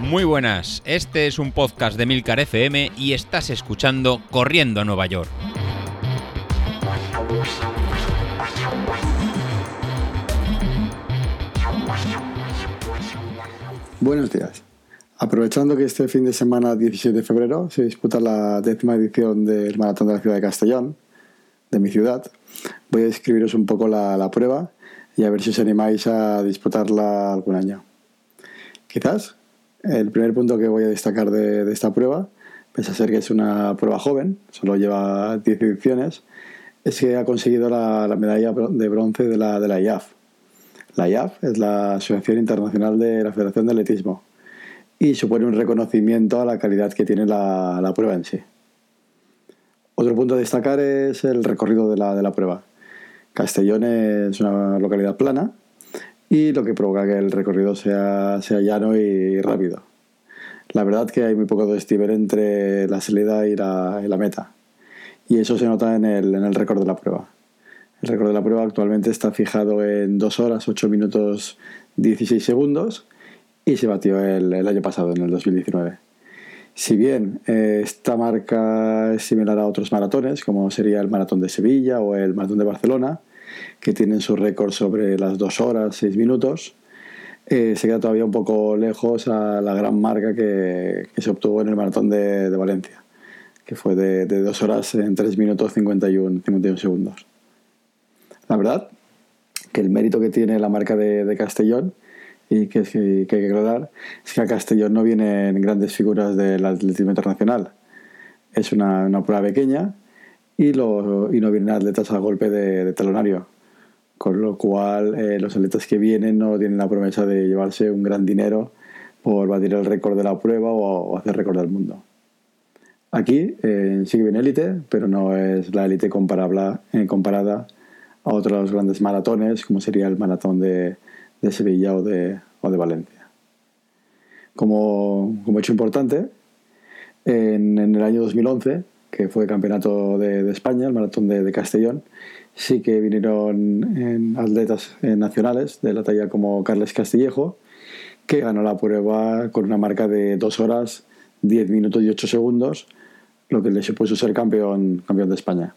Muy buenas, este es un podcast de Milcar FM y estás escuchando Corriendo a Nueva York. Buenos días. Aprovechando que este fin de semana, 17 de febrero, se disputa la décima edición del Maratón de la Ciudad de Castellón, de mi ciudad, voy a describiros un poco la, prueba y a ver si os animáis a disputarla algún año. Quizás el primer punto que voy a destacar de, esta prueba, pese a ser que es una prueba joven, solo lleva 10 ediciones, es que ha conseguido la, medalla de bronce de la, de la IAF. La IAF es la Asociación Internacional de la Federación de Atletismo y supone un reconocimiento a la calidad que tiene la, prueba en sí. Otro punto a destacar es el recorrido de la, de la prueba. Castellón es una localidad plana y lo que provoca que el recorrido sea, sea llano y rápido. La verdad que hay muy poco desnivel entre la salida y la, meta. Y eso se nota en el, en el récord de la prueba. El récord de la prueba actualmente está fijado en 2 horas, 8 minutos, 16 segundos y se batió el, el año pasado, en el 2019. Si bien eh, esta marca es similar a otros maratones, como sería el Maratón de Sevilla o el Maratón de Barcelona, que tienen su récord sobre las 2 horas, 6 minutos, eh, se queda todavía un poco lejos a la gran marca que, se obtuvo en el Maratón de, Valencia, que fue de, 2 horas en 3 minutos 51, 51 segundos. La verdad que el mérito que tiene la marca de Castellón y que, hay que aclarar es que a Castellón no vienen grandes figuras del atletismo internacional. Es una, una prueba pequeña y, no vienen atletas a golpe de, talonario. Con lo cual, eh, los atletas que vienen no tienen la promesa de llevarse un gran dinero por batir el récord de la prueba o, hacer récord del mundo. Aquí eh, sí que viene élite, pero no es la élite eh, comparada a otros grandes maratones, como sería el maratón de, de Sevilla o de, o de Valencia. Como, hecho importante, en, el año 2011, que fue campeonato de, España, el maratón de, Castellón, sí que vinieron atletas nacionales de la talla como Carles Castillejo, que ganó la prueba con una marca de 2 horas, 10 minutos y 8 segundos, lo que le supuso ser campeón, campeón de España.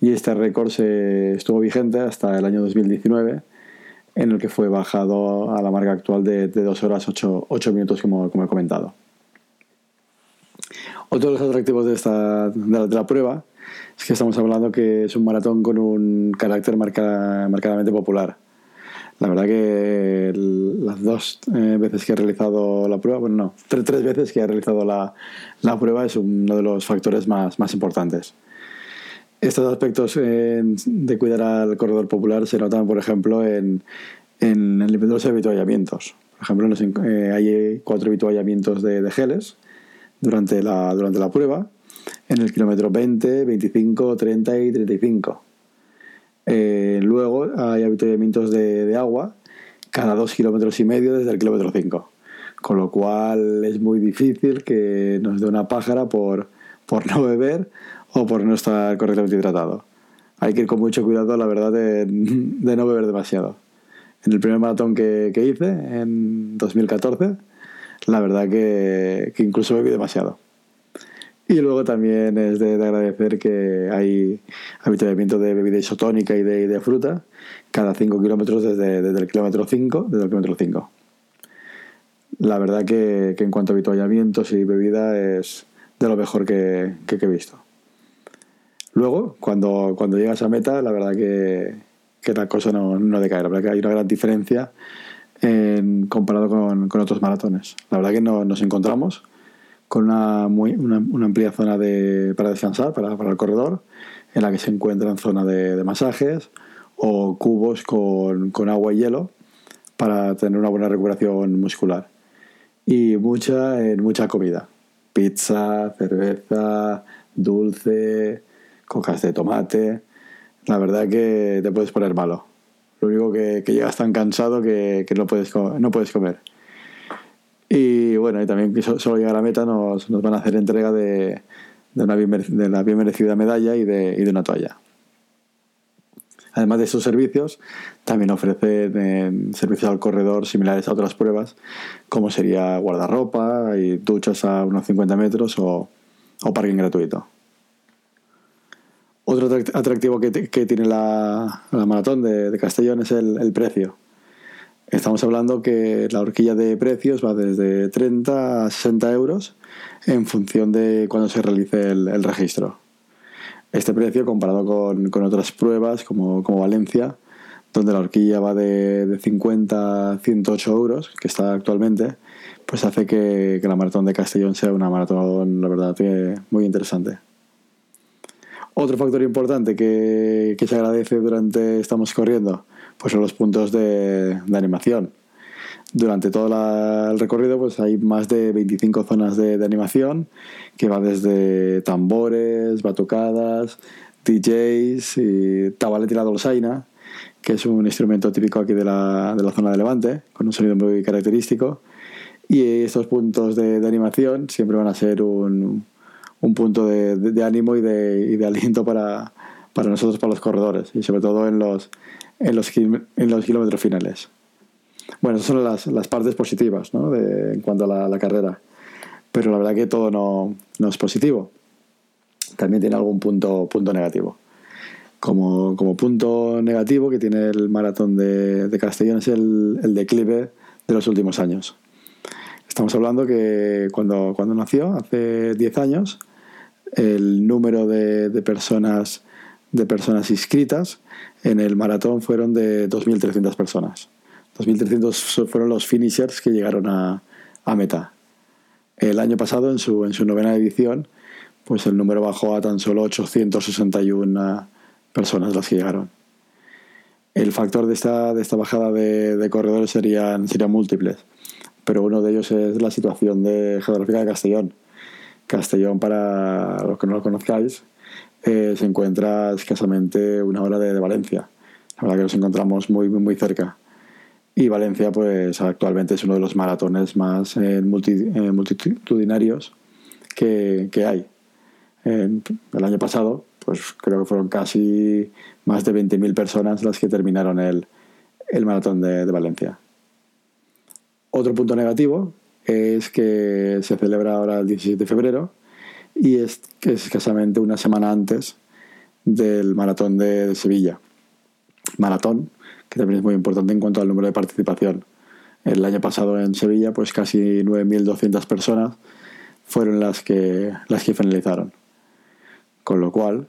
Y este récord se estuvo vigente hasta el año 2019 en el que fue bajado a la marca actual de, 2 horas 8, minutos, como, como, he comentado. Otro de los atractivos de, esta, de la, prueba es que estamos hablando que es un maratón con un carácter marcadamente popular. La verdad que las dos eh, veces que he realizado la prueba, bueno, no, tres, tres veces que he realizado la, la, prueba es uno de los factores más, más importantes. Estos aspectos de cuidar al corredor popular se notan, por ejemplo, en, en el nivel de los habituallamientos. Por ejemplo, eh, hay cuatro habituallamientos de, de, geles durante la, durante la prueba, en el kilómetro 20, 25, 30 y 35. Eh, luego hay habituallamientos de, de, agua cada dos kilómetros y medio desde el kilómetro 5. Con lo cual es muy difícil que nos dé una pájara por, por no beber o por no estar correctamente hidratado. Hay que ir con mucho cuidado, la verdad, de, no beber demasiado. En el primer maratón que, hice, en 2014, la verdad que, incluso bebí demasiado. Y luego también es de, agradecer que hay habituamiento de bebida isotónica y de, fruta cada 5 kilómetros desde, el kilómetro 5, desde el kilómetro 5. La verdad que, en cuanto a habituallamientos y bebida es de lo mejor que he visto. Luego, cuando, cuando llegas a meta, la verdad que, que la cosa no, no, decae. La verdad que hay una gran diferencia comparado con, otros maratones. La verdad que no, nos encontramos con una, muy, una, amplia zona de, para descansar, para, el corredor, en la que se encuentran zona de, de masajes o cubos con, agua y hielo para tener una buena recuperación muscular. Y mucha, mucha comida. Pizza, cerveza, dulce, cocas de tomate. La verdad que te puedes poner malo. Lo único que, llegas tan cansado que, no, puedes, no puedes comer. Y bueno, y también solo llegar a meta nos, van a hacer entrega de, una bien, de la bien merecida medalla y de, y de una toalla. Además de estos servicios, también ofrecen eh, servicios al corredor similares a otras pruebas, como sería guardarropa y duchas a unos 50 metros o, parking gratuito. Otro atractivo que, tiene la, maratón de, Castellón es el, precio. Estamos hablando que la horquilla de precios va desde 30 a 60 euros en función de cuando se realice el registro este precio comparado con, otras pruebas como, Valencia, donde la horquilla va de, de, 50 a 108 euros, que está actualmente, pues hace que, que la maratón de Castellón sea una maratón, la verdad, muy interesante. Otro factor importante que, que, se agradece durante estamos corriendo, pues son los puntos de, de animación. Durante todo el recorrido pues hay más de 25 zonas de, animación que van desde tambores, batucadas, DJs y tabalet y la dolzaina, que es un instrumento típico aquí de la, de la, zona de Levante, con un sonido muy característico. Y estos puntos de, animación siempre van a ser un, un punto de, ánimo y de, y de aliento para, para, nosotros, para los corredores, y sobre todo en los, en los, en los kilómetros finales. Bueno, esas son las, partes positivas ¿no? en cuanto a la, carrera. Pero la verdad que todo no, no, es positivo. También tiene algún punto, punto negativo. Como, como punto negativo que tiene el maratón de, de Castellón es el, declive de los últimos años. Estamos hablando que cuando, cuando nació, hace 10 años, el número de, de, personas, de personas inscritas en el maratón fueron de 2.300 personas. 2.300 fueron los finishers que llegaron a, meta. El año pasado, en su, en su novena edición, pues el número bajó a tan solo 861 personas las que llegaron. El factor de esta, de esta bajada de, corredores serían, serían múltiples, pero uno de ellos es la situación de, geográfica de Castellón. Castellón, para los que no lo conozcáis, eh, se encuentra escasamente una hora de, de, Valencia. La verdad que nos encontramos muy, muy, cerca. Y Valencia, pues actualmente es uno de los maratones más eh, eh, multitudinarios que, hay. el año pasado, pues creo que fueron casi más de 20.000 personas las que terminaron el, maratón de, Valencia. Otro punto negativo es que se celebra ahora el 17 de febrero y es es escasamente una semana antes del maratón de Sevilla. Maratón que también es muy importante en cuanto al número de participación. El año pasado en Sevilla, pues casi 9.200 personas fueron las que, las que finalizaron. Con lo cual,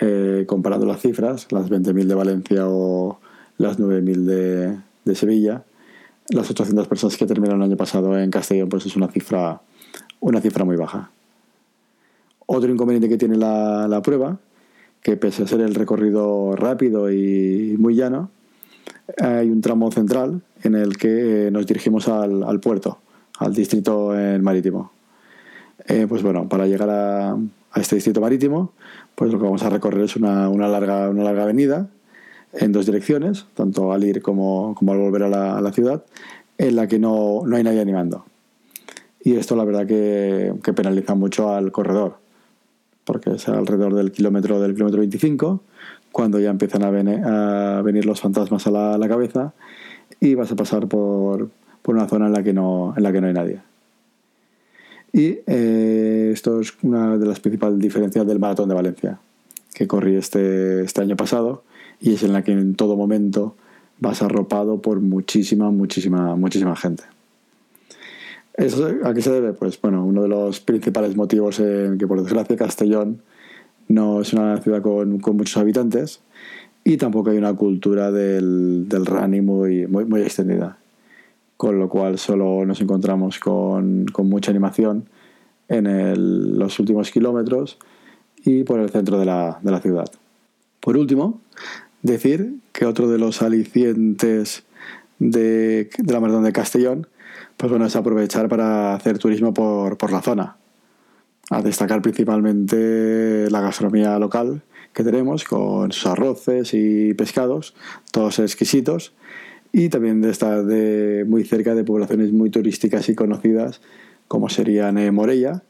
eh, comparando las cifras, las 20.000 de Valencia o las 9.000 de, de Sevilla, las 800 personas que terminaron el año pasado en Castellón, pues es una cifra, una cifra muy baja. Otro inconveniente que tiene la, la prueba, que pese a ser el recorrido rápido y muy llano, hay un tramo central en el que nos dirigimos al, puerto, al distrito marítimo. Eh, pues bueno, para llegar a, este distrito marítimo, pues lo que vamos a recorrer es una, larga, una larga avenida en dos direcciones, tanto al ir como, al volver a la, ciudad, en la que no, hay nadie animando. Y esto la verdad que, que penaliza mucho al corredor, porque es alrededor del kilómetro del kilómetro 25, cuando ya empiezan a, venir, los fantasmas a la, cabeza y vas a pasar por, una zona en la que no, en la que no hay nadie. Y eh, esto es una de las principales diferencias del maratón de Valencia, que corrí este, este año pasado y es en la que en todo momento vas arropado por muchísima, muchísima, muchísima gente. ¿Eso a qué se debe? Pues bueno, uno de los principales motivos en que por desgracia Castellón no es una ciudad con, muchos habitantes y tampoco hay una cultura del, del muy, muy, extendida. Con lo cual solo nos encontramos con, mucha animación en los últimos kilómetros y por el centro de la, ciudad. Por último, decir que otro de los alicientes de, la maratón de Castellón pues bueno, es aprovechar para hacer turismo por, por la zona. A destacar principalmente la gastronomía local que tenemos con sus arroces y pescados, todos exquisitos, y también de estar de, muy cerca de poblaciones muy turísticas y conocidas como serían eh, Morella,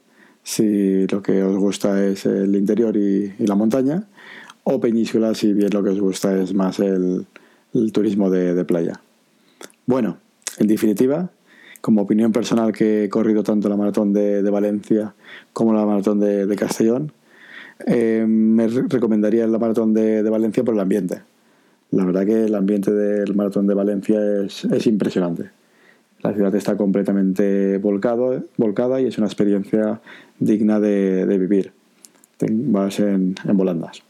si lo que os gusta es el interior y, la montaña, o península si bien lo que os gusta es más el, turismo de, playa. Bueno, en definitiva, como opinión personal que he corrido tanto la maratón de, Valencia como la maratón de, Castellón, eh, me recomendaría la maratón de, Valencia por el ambiente. La verdad que el ambiente del maratón de Valencia es, es impresionante. La ciudad está completamente volcado, volcada y es una experiencia digna de, vivir. Vas en, volandas.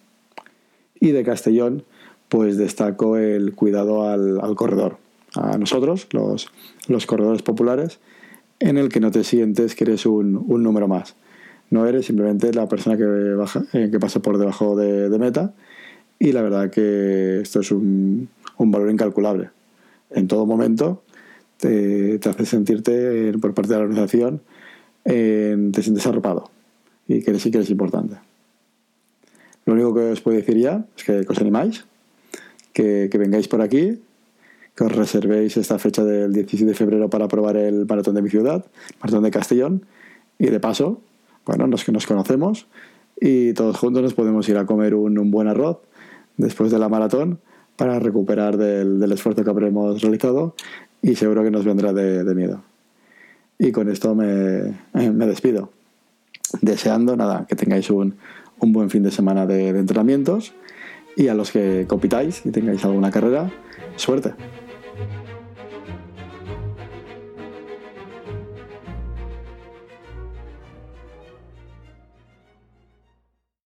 Y de Castellón, pues destaco el cuidado al, corredor. A nosotros, los, los, corredores populares, en el que no te sientes que eres un, un número más. No eres simplemente la persona que, baja, eh, que pasa por debajo de, meta. Y la verdad que esto es un, un valor incalculable. En todo momento te, hace sentirte por parte de la organización, te sientes arropado y que que eres importante. Lo único que os puedo decir ya es que, os animáis, que, vengáis por aquí, que os reservéis esta fecha del 17 de febrero para probar el maratón de mi ciudad, maratón de Castellón, y de paso, bueno, que nos conocemos y todos juntos nos podemos ir a comer un, buen arroz después de la maratón para recuperar del, del esfuerzo que habremos realizado y seguro que nos vendrá de, miedo. Y con esto me, me, despido, deseando nada, que tengáis un, un buen fin de semana de, entrenamientos y a los que compitáis y tengáis alguna carrera, suerte.